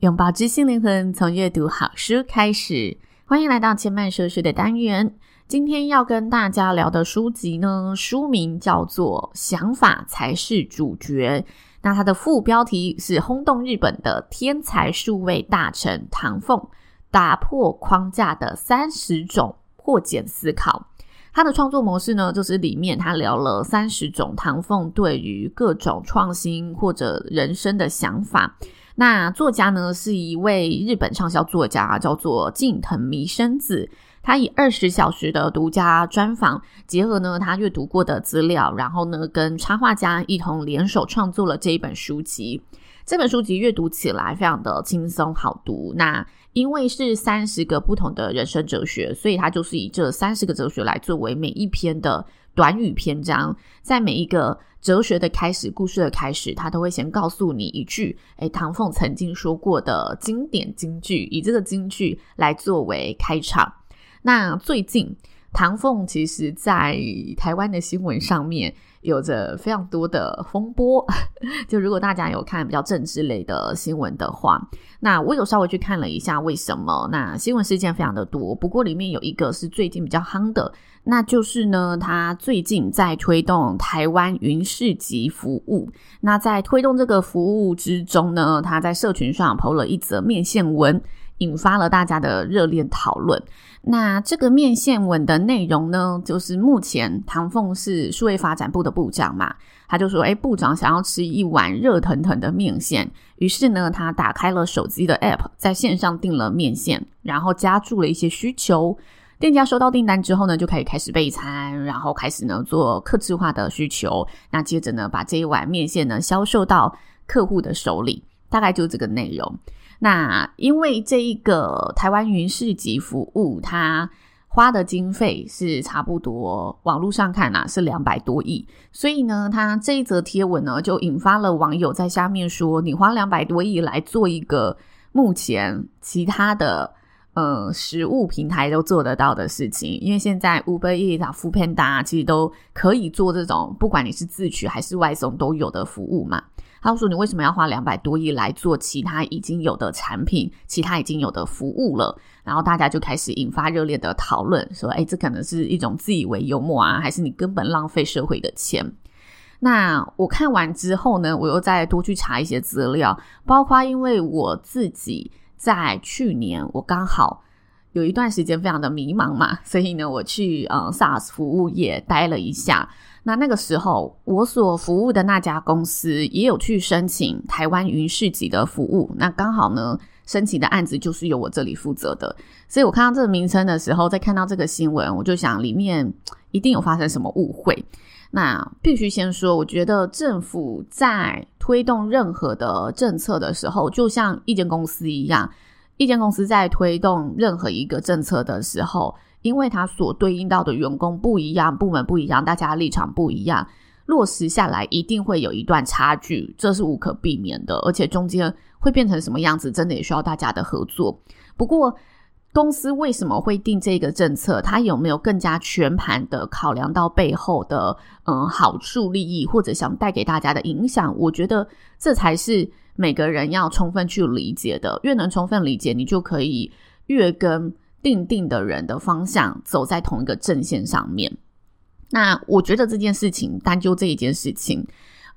拥抱知心灵魂，从阅读好书开始。欢迎来到千嫚说书的单元。今天要跟大家聊的书籍呢，书名叫做《想法才是主角》。那它的副标题是轰动日本的天才数位大臣唐凤打破框架的三十种破茧思考。他的创作模式呢，就是里面他聊了三十种唐凤对于各种创新或者人生的想法。那作家呢，是一位日本畅销作家，叫做近藤弥生子。他以二十小时的独家专访，结合呢他阅读过的资料，然后呢跟插画家一同联手创作了这一本书籍。这本书籍阅读起来非常的轻松好读。那因为是三十个不同的人生哲学，所以他就是以这三十个哲学来作为每一篇的短语篇章，在每一个。哲学的开始，故事的开始，他都会先告诉你一句，诶，唐凤曾经说过的经典金句，以这个金句来作为开场。那最近，唐凤其实在台湾的新闻上面有着非常多的风波。就如果大家有看比较政治类的新闻的话，那我有稍微去看了一下，为什么？那新闻事件非常的多，不过里面有一个是最近比较夯的。那就是呢，他最近在推动台湾云市集服务。那在推动这个服务之中呢，他在社群上 PO 了一则面线文，引发了大家的热烈讨论。那这个面线文的内容呢，就是目前唐凤是数位发展部的部长嘛，他就说：“诶，部长想要吃一碗热腾腾的面线。”于是呢，他打开了手机的 App，在线上订了面线，然后加注了一些需求。店家收到订单之后呢，就可以开始备餐，然后开始呢做客制化的需求。那接着呢，把这一碗面线呢销售到客户的手里，大概就这个内容。那因为这一个台湾云市集服务，它花的经费是差不多，网络上看啊是两百多亿，所以呢，它这一则贴文呢就引发了网友在下面说：“你花两百多亿来做一个目前其他的。”呃，食物平台都做得到的事情，因为现在 Uber Eats 啊、Foodpanda 其实都可以做这种，不管你是自取还是外送都有的服务嘛。他说：“你为什么要花两百多亿来做其他已经有的产品、其他已经有的服务了？”然后大家就开始引发热烈的讨论，说：“哎，这可能是一种自以为幽默啊，还是你根本浪费社会的钱？”那我看完之后呢，我又再多去查一些资料，包括因为我自己。在去年，我刚好有一段时间非常的迷茫嘛，所以呢，我去呃 SaaS 服务业待了一下。那那个时候，我所服务的那家公司也有去申请台湾云市集的服务。那刚好呢，申请的案子就是由我这里负责的。所以我看到这个名称的时候，再看到这个新闻，我就想里面一定有发生什么误会。那必须先说，我觉得政府在推动任何的政策的时候，就像一间公司一样，一间公司在推动任何一个政策的时候，因为它所对应到的员工不一样，部门不一样，大家立场不一样，落实下来一定会有一段差距，这是无可避免的，而且中间会变成什么样子，真的也需要大家的合作。不过，公司为什么会定这个政策？它有没有更加全盘的考量到背后的嗯好处利益，或者想带给大家的影响？我觉得这才是每个人要充分去理解的。越能充分理解，你就可以越跟定定的人的方向走在同一个阵线上面。那我觉得这件事情，单就这一件事情。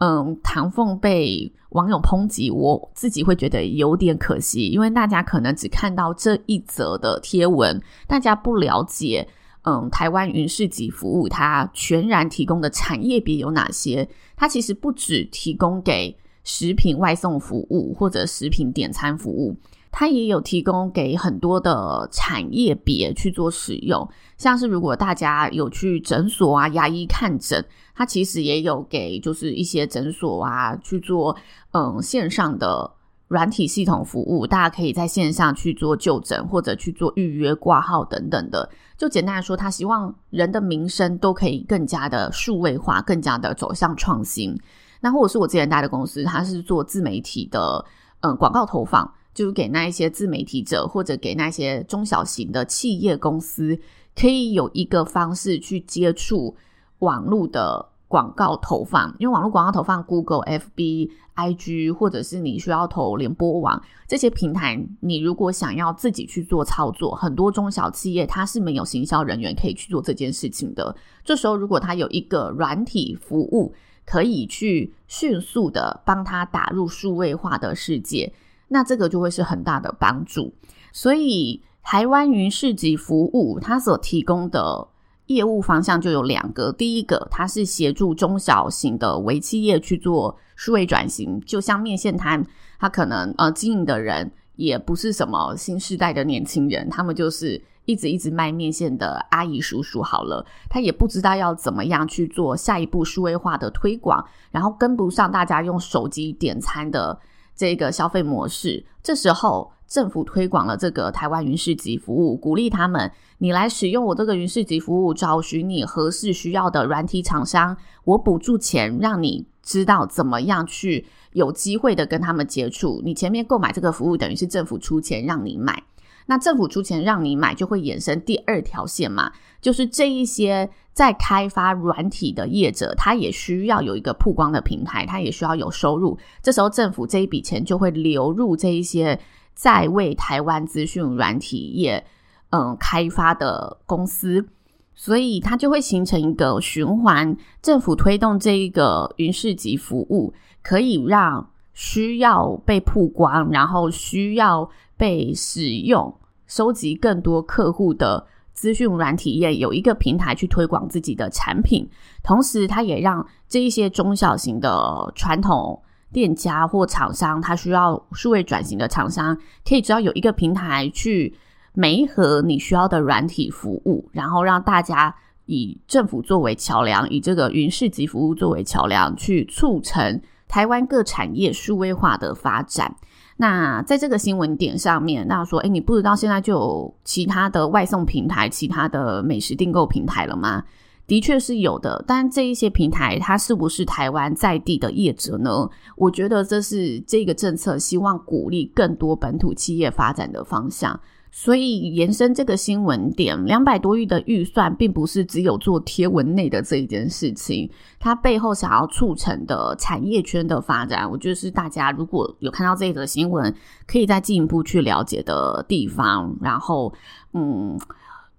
嗯，唐凤被网友抨击，我自己会觉得有点可惜，因为大家可能只看到这一则的贴文，大家不了解，嗯，台湾云市集服务它全然提供的产业别有哪些？它其实不只提供给食品外送服务或者食品点餐服务，它也有提供给很多的产业别去做使用，像是如果大家有去诊所啊、牙医看诊，它其实也有给就是一些诊所啊去做嗯线上的软体系统服务，大家可以在线上去做就诊或者去做预约挂号等等的。就简单来说，他希望人的民生都可以更加的数位化，更加的走向创新。那或者是我之前待的公司，它是做自媒体的嗯广告投放。就给那一些自媒体者，或者给那些中小型的企业公司，可以有一个方式去接触网络的广告投放。因为网络广告投放，Google、FB、IG，或者是你需要投联播网这些平台，你如果想要自己去做操作，很多中小企业它是没有行销人员可以去做这件事情的。这时候，如果它有一个软体服务，可以去迅速的帮他打入数位化的世界。那这个就会是很大的帮助，所以台湾云市集服务它所提供的业务方向就有两个。第一个，它是协助中小型的微企业去做数位转型，就像面线摊，它可能呃经营的人也不是什么新世代的年轻人，他们就是一直一直卖面线的阿姨叔叔好了，他也不知道要怎么样去做下一步数位化的推广，然后跟不上大家用手机点餐的。这个消费模式，这时候政府推广了这个台湾云市集服务，鼓励他们，你来使用我这个云市集服务，找寻你合适需要的软体厂商，我补助钱，让你知道怎么样去有机会的跟他们接触。你前面购买这个服务，等于是政府出钱让你买。那政府出钱让你买，就会衍生第二条线嘛，就是这一些在开发软体的业者，他也需要有一个曝光的平台，他也需要有收入。这时候政府这一笔钱就会流入这一些在为台湾资讯软体业嗯开发的公司，所以它就会形成一个循环。政府推动这一个云市集服务，可以让需要被曝光，然后需要。被使用，收集更多客户的资讯软体业有一个平台去推广自己的产品，同时它也让这一些中小型的传统店家或厂商，它需要数位转型的厂商，可以只要有一个平台去媒合你需要的软体服务，然后让大家以政府作为桥梁，以这个云市集服务作为桥梁，去促成台湾各产业数位化的发展。那在这个新闻点上面，那说，哎，你不知道现在就有其他的外送平台、其他的美食订购平台了吗？的确是有的，但这一些平台它是不是台湾在地的业者呢？我觉得这是这个政策希望鼓励更多本土企业发展的方向。所以延伸这个新闻点，两百多亿的预算，并不是只有做贴文内的这一件事情，它背后想要促成的产业圈的发展，我觉得是大家如果有看到这则新闻，可以再进一步去了解的地方。然后，嗯。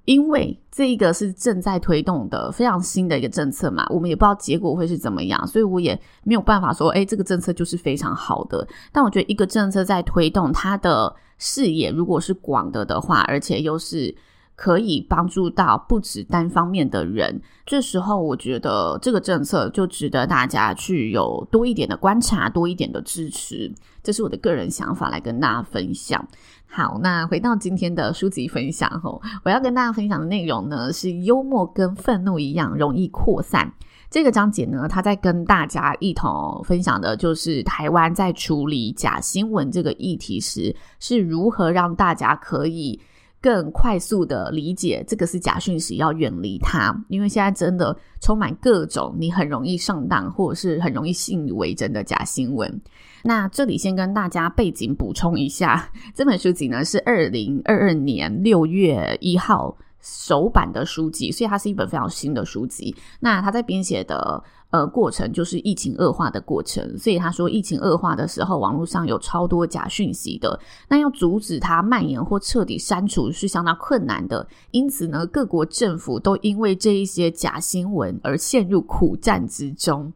因为这一个是正在推动的非常新的一个政策嘛，我们也不知道结果会是怎么样，所以我也没有办法说，诶，这个政策就是非常好的。但我觉得一个政策在推动，它的视野如果是广的的话，而且又是。可以帮助到不止单方面的人，这时候我觉得这个政策就值得大家去有多一点的观察，多一点的支持。这是我的个人想法，来跟大家分享。好，那回到今天的书籍分享吼，我要跟大家分享的内容呢是幽默跟愤怒一样容易扩散。这个章节呢，他在跟大家一同分享的就是台湾在处理假新闻这个议题时是如何让大家可以。更快速的理解这个是假讯息，要远离它，因为现在真的充满各种你很容易上当或者是很容易信以为真的假新闻。那这里先跟大家背景补充一下，这本书籍呢是二零二二年六月一号首版的书籍，所以它是一本非常新的书籍。那他在编写的。呃，过程就是疫情恶化的过程，所以他说，疫情恶化的时候，网络上有超多假讯息的，那要阻止它蔓延或彻底删除是相当困难的。因此呢，各国政府都因为这一些假新闻而陷入苦战之中。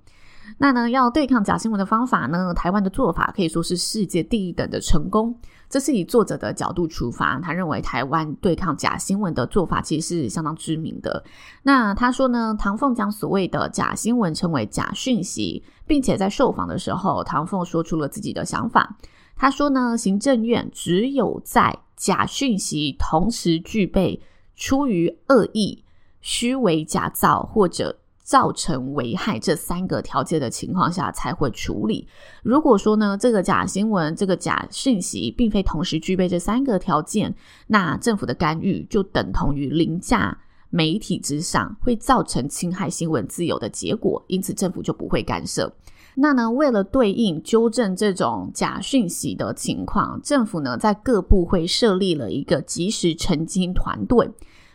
那呢，要对抗假新闻的方法呢，台湾的做法可以说是世界第一等的成功。这是以作者的角度出发，他认为台湾对抗假新闻的做法其实是相当知名的。那他说呢，唐凤将所谓的假新闻称为假讯息，并且在受访的时候，唐凤说出了自己的想法。他说呢，行政院只有在假讯息同时具备出于恶意、虚伪假造或者造成危害这三个条件的情况下才会处理。如果说呢，这个假新闻、这个假讯息并非同时具备这三个条件，那政府的干预就等同于凌驾媒体之上，会造成侵害新闻自由的结果，因此政府就不会干涉。那呢，为了对应纠正这种假讯息的情况，政府呢在各部会设立了一个即时澄清团队。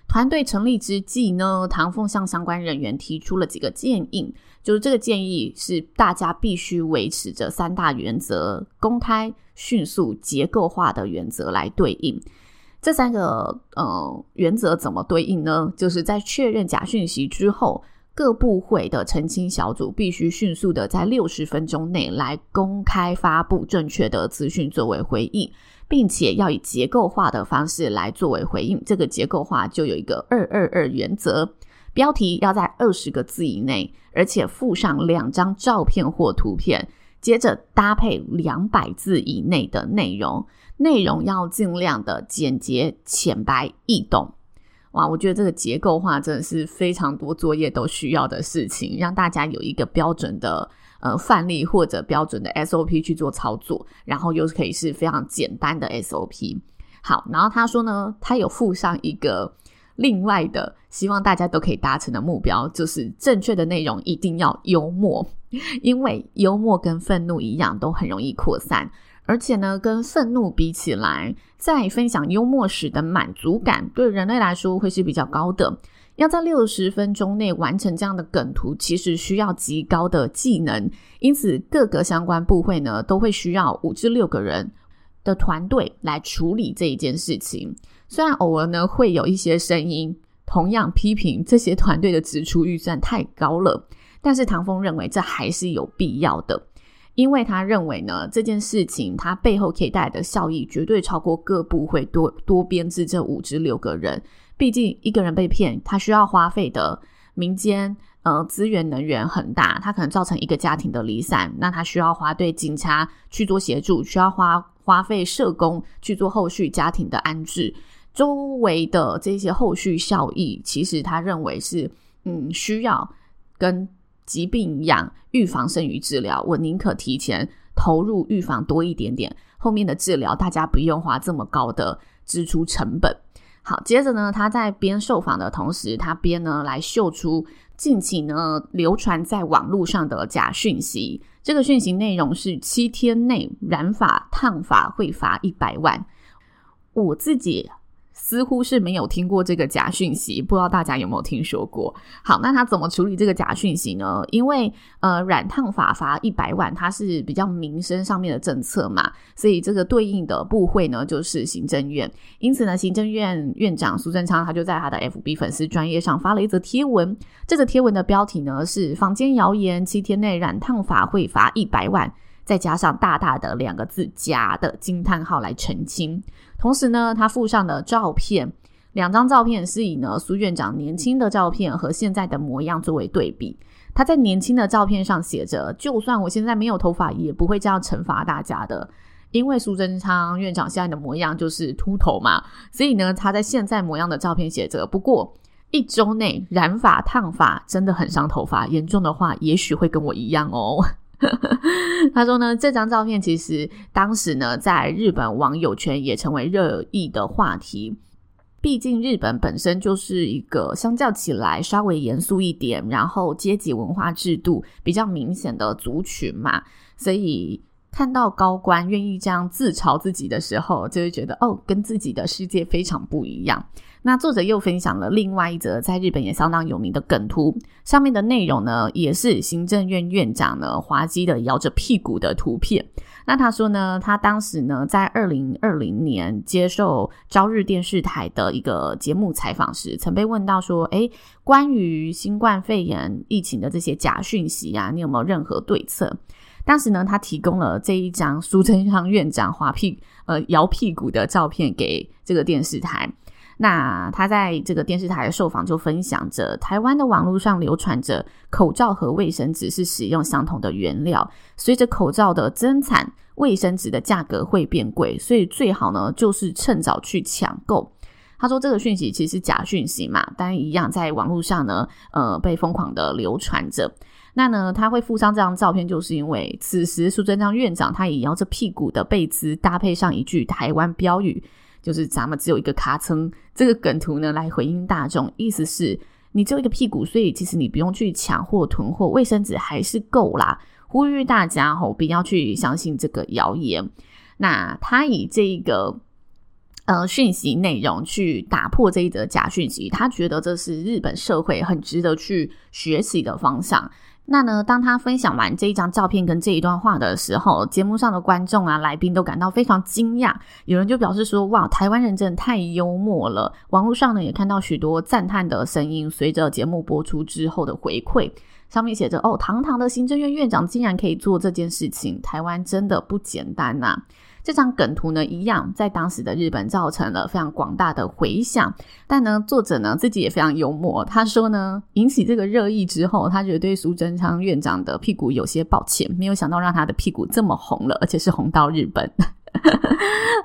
团队成立之际呢，唐凤向相关人员提出了几个建议，就是这个建议是大家必须维持着三大原则：公开、迅速、结构化的原则来对应。这三个呃原则怎么对应呢？就是在确认假讯息之后，各部会的澄清小组必须迅速的在六十分钟内来公开发布正确的资讯作为回应。并且要以结构化的方式来作为回应，这个结构化就有一个二二二原则，标题要在二十个字以内，而且附上两张照片或图片，接着搭配两百字以内的内容，内容要尽量的简洁、浅白、易懂。哇，我觉得这个结构化真的是非常多作业都需要的事情，让大家有一个标准的。呃，范例或者标准的 SOP 去做操作，然后又可以是非常简单的 SOP。好，然后他说呢，他有附上一个另外的，希望大家都可以达成的目标，就是正确的内容一定要幽默，因为幽默跟愤怒一样，都很容易扩散，而且呢，跟愤怒比起来，在分享幽默时的满足感，对人类来说会是比较高的。要在六十分钟内完成这样的梗图，其实需要极高的技能，因此各个相关部会呢都会需要五至六个人的团队来处理这一件事情。虽然偶尔呢会有一些声音同样批评这些团队的支出预算太高了，但是唐凤认为这还是有必要的，因为他认为呢这件事情它背后可以带来的效益绝对超过各部会多多编制这五至六个人。毕竟一个人被骗，他需要花费的民间呃资源能源很大，他可能造成一个家庭的离散，那他需要花对警察去做协助，需要花花费社工去做后续家庭的安置，周围的这些后续效益，其实他认为是嗯需要跟疾病养，预防胜于治疗，我宁可提前投入预防多一点点，后面的治疗大家不用花这么高的支出成本。好，接着呢，他在边受访的同时，他边呢来秀出近期呢流传在网络上的假讯息。这个讯息内容是七天内染发烫发会罚一百万。我自己。似乎是没有听过这个假讯息，不知道大家有没有听说过？好，那他怎么处理这个假讯息呢？因为呃，染烫法罚一百万，它是比较民生上面的政策嘛，所以这个对应的部会呢就是行政院。因此呢，行政院院长苏贞昌他就在他的 FB 粉丝专业上发了一则贴文，这则贴文的标题呢是“坊间谣言七天内染烫法会罚一百万”。再加上大大的两个字“假”的惊叹号来澄清，同时呢，他附上的照片，两张照片是以呢苏院长年轻的照片和现在的模样作为对比。他在年轻的照片上写着：“就算我现在没有头发，也不会这样惩罚大家的，因为苏贞昌院长现在的模样就是秃头嘛。”所以呢，他在现在模样的照片写着：“不过一周内染发烫发真的很伤头发，严重的话也许会跟我一样哦。” 他说呢，这张照片其实当时呢，在日本网友圈也成为热议的话题。毕竟日本本身就是一个相较起来稍微严肃一点，然后阶级文化制度比较明显的族群嘛，所以看到高官愿意这样自嘲自己的时候，就会觉得哦，跟自己的世界非常不一样。那作者又分享了另外一则在日本也相当有名的梗图，上面的内容呢，也是行政院院长呢滑稽的摇着屁股的图片。那他说呢，他当时呢在二零二零年接受朝日电视台的一个节目采访时，曾被问到说：“诶，关于新冠肺炎疫情的这些假讯息啊，你有没有任何对策？”当时呢，他提供了这一张苏贞昌院长滑屁呃摇屁股的照片给这个电视台。那他在这个电视台的受访就分享着，台湾的网络上流传着口罩和卫生纸是使用相同的原料，随着口罩的增产，卫生纸的价格会变贵，所以最好呢就是趁早去抢购。他说这个讯息其实是假讯息嘛，但一样在网络上呢，呃，被疯狂的流传着。那呢，他会附上这张照片，就是因为此时苏贞昌院长他也摇着屁股的背姿，搭配上一句台湾标语。就是咱们只有一个卡称这个梗图呢，来回应大众，意思是你只有一个屁股，所以其实你不用去抢货囤货，卫生纸还是够啦。呼吁大家吼，不要去相信这个谣言。那他以这个呃讯息内容去打破这一则假讯息，他觉得这是日本社会很值得去学习的方向。那呢，当他分享完这一张照片跟这一段话的时候，节目上的观众啊、来宾都感到非常惊讶。有人就表示说：“哇，台湾人真的太幽默了。”网络上呢，也看到许多赞叹的声音。随着节目播出之后的回馈，上面写着：“哦，堂堂的行政院院长竟然可以做这件事情，台湾真的不简单呐。”这张梗图呢，一样在当时的日本造成了非常广大的回响。但呢，作者呢自己也非常幽默，他说呢，引起这个热议之后，他觉得对苏贞昌院长的屁股有些抱歉，没有想到让他的屁股这么红了，而且是红到日本。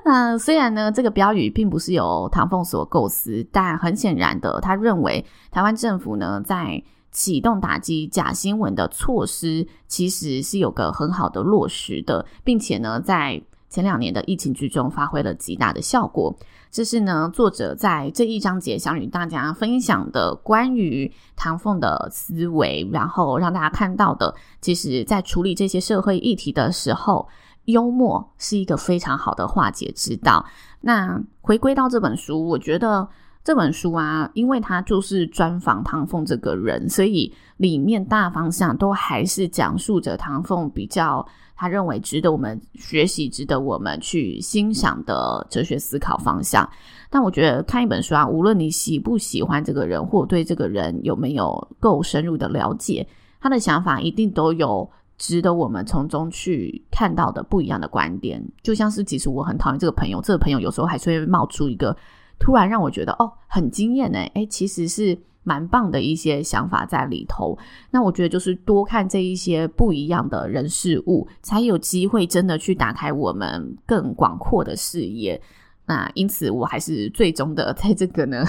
那 虽然呢，这个标语并不是由唐凤所构思，但很显然的，他认为台湾政府呢在启动打击假新闻的措施，其实是有个很好的落实的，并且呢，在前两年的疫情之中发挥了极大的效果，这是呢作者在这一章节想与大家分享的关于唐凤的思维，然后让大家看到的，其实在处理这些社会议题的时候，幽默是一个非常好的化解之道。那回归到这本书，我觉得。这本书啊，因为它就是专访唐凤这个人，所以里面大方向都还是讲述着唐凤比较他认为值得我们学习、值得我们去欣赏的哲学思考方向。但我觉得看一本书啊，无论你喜不喜欢这个人，或对这个人有没有够深入的了解，他的想法一定都有值得我们从中去看到的不一样的观点。就像是，其实我很讨厌这个朋友，这个朋友有时候还是会冒出一个。突然让我觉得哦，很惊艳呢，诶，其实是蛮棒的一些想法在里头。那我觉得就是多看这一些不一样的人事物，才有机会真的去打开我们更广阔的视野。那因此，我还是最终的在这个呢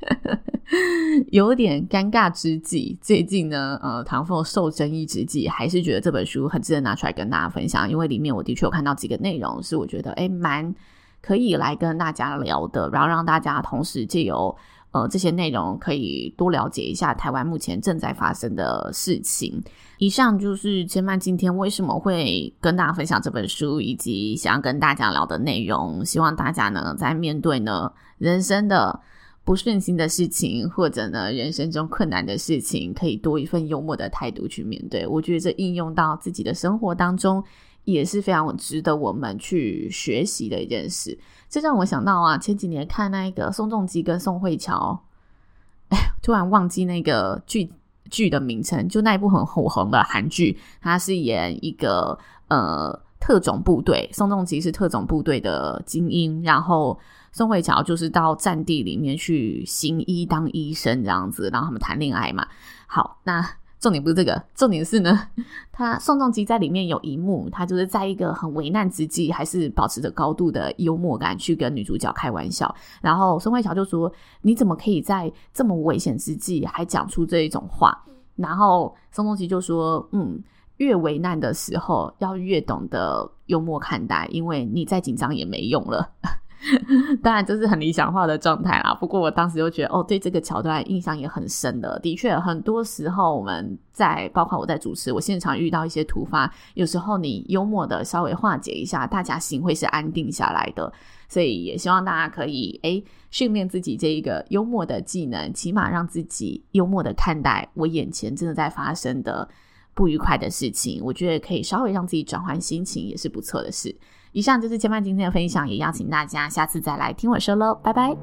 有点尴尬之际，最近呢，呃，唐凤受争议之际，还是觉得这本书很值得拿出来跟大家分享，因为里面我的确有看到几个内容，是我觉得诶蛮。可以来跟大家聊的，然后让大家同时借由呃这些内容，可以多了解一下台湾目前正在发生的事情。以上就是千曼今天为什么会跟大家分享这本书，以及想要跟大家聊的内容。希望大家呢在面对呢人生的不顺心的事情，或者呢人生中困难的事情，可以多一份幽默的态度去面对。我觉得这应用到自己的生活当中。也是非常值得我们去学习的一件事。这让我想到啊，前几年看那个宋仲基跟宋慧乔，哎，突然忘记那个剧剧的名称，就那一部很火红的韩剧，他是演一个呃特种部队，宋仲基是特种部队的精英，然后宋慧乔就是到战地里面去行医当医生这样子，然后他们谈恋爱嘛。好，那。重点不是这个，重点是呢，他宋仲基在里面有一幕，他就是在一个很危难之际，还是保持着高度的幽默感去跟女主角开玩笑。然后宋慧乔就说：“你怎么可以在这么危险之际还讲出这一种话？”然后宋仲基就说：“嗯，越危难的时候要越懂得幽默看待，因为你再紧张也没用了。” 当然这是很理想化的状态啦，不过我当时就觉得，哦，对这个桥段印象也很深的。的确，很多时候我们在，包括我在主持，我现场遇到一些突发，有时候你幽默的稍微化解一下，大家心会是安定下来的。所以也希望大家可以，诶，训练自己这一个幽默的技能，起码让自己幽默的看待我眼前真的在发生的不愉快的事情。我觉得可以稍微让自己转换心情，也是不错的事。以上就是千帆今天的分享，也邀请大家下次再来听我说喽，拜拜。